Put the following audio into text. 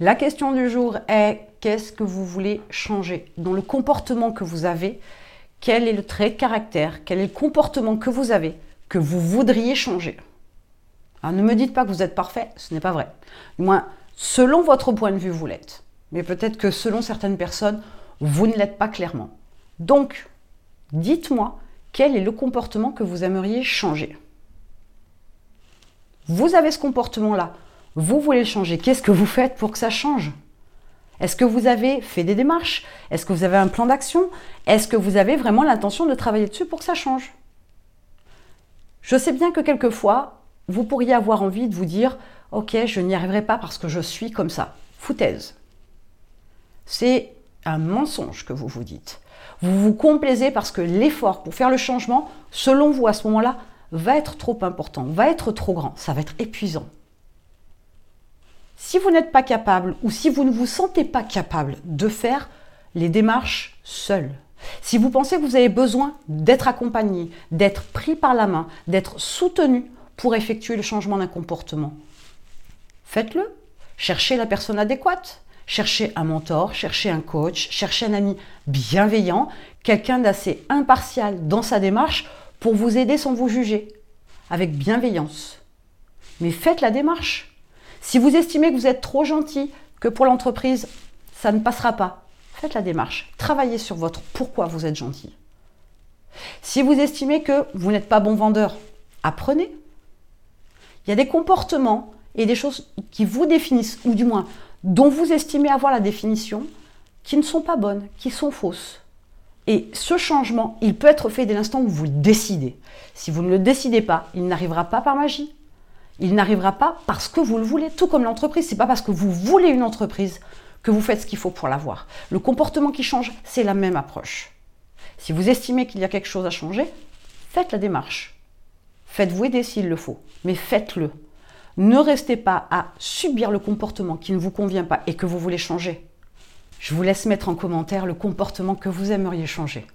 La question du jour est qu'est-ce que vous voulez changer dans le comportement que vous avez? Quel est le trait de caractère? Quel est le comportement que vous avez que vous voudriez changer? Alors ne me dites pas que vous êtes parfait, ce n'est pas vrai. Du moins, selon votre point de vue, vous l'êtes. Mais peut-être que selon certaines personnes, vous ne l'êtes pas clairement. Donc, dites-moi quel est le comportement que vous aimeriez changer? Vous avez ce comportement-là, vous voulez le changer. Qu'est-ce que vous faites pour que ça change? Est-ce que vous avez fait des démarches? Est-ce que vous avez un plan d'action? Est-ce que vous avez vraiment l'intention de travailler dessus pour que ça change? Je sais bien que quelquefois, vous pourriez avoir envie de vous dire Ok, je n'y arriverai pas parce que je suis comme ça. Foutaise. C'est un mensonge que vous vous dites. Vous vous complaisez parce que l'effort pour faire le changement, selon vous à ce moment-là, va être trop important, va être trop grand, ça va être épuisant. Si vous n'êtes pas capable ou si vous ne vous sentez pas capable de faire les démarches seul, si vous pensez que vous avez besoin d'être accompagné, d'être pris par la main, d'être soutenu pour effectuer le changement d'un comportement, faites-le. Cherchez la personne adéquate. Cherchez un mentor, cherchez un coach, cherchez un ami bienveillant, quelqu'un d'assez impartial dans sa démarche pour vous aider sans vous juger, avec bienveillance. Mais faites la démarche. Si vous estimez que vous êtes trop gentil, que pour l'entreprise, ça ne passera pas, faites la démarche. Travaillez sur votre pourquoi vous êtes gentil. Si vous estimez que vous n'êtes pas bon vendeur, apprenez. Il y a des comportements et des choses qui vous définissent, ou du moins dont vous estimez avoir la définition, qui ne sont pas bonnes, qui sont fausses. Et ce changement, il peut être fait dès l'instant où vous le décidez. Si vous ne le décidez pas, il n'arrivera pas par magie. Il n'arrivera pas parce que vous le voulez, tout comme l'entreprise. C'est pas parce que vous voulez une entreprise que vous faites ce qu'il faut pour l'avoir. Le comportement qui change, c'est la même approche. Si vous estimez qu'il y a quelque chose à changer, faites la démarche. Faites-vous aider s'il le faut, mais faites-le. Ne restez pas à subir le comportement qui ne vous convient pas et que vous voulez changer. Je vous laisse mettre en commentaire le comportement que vous aimeriez changer.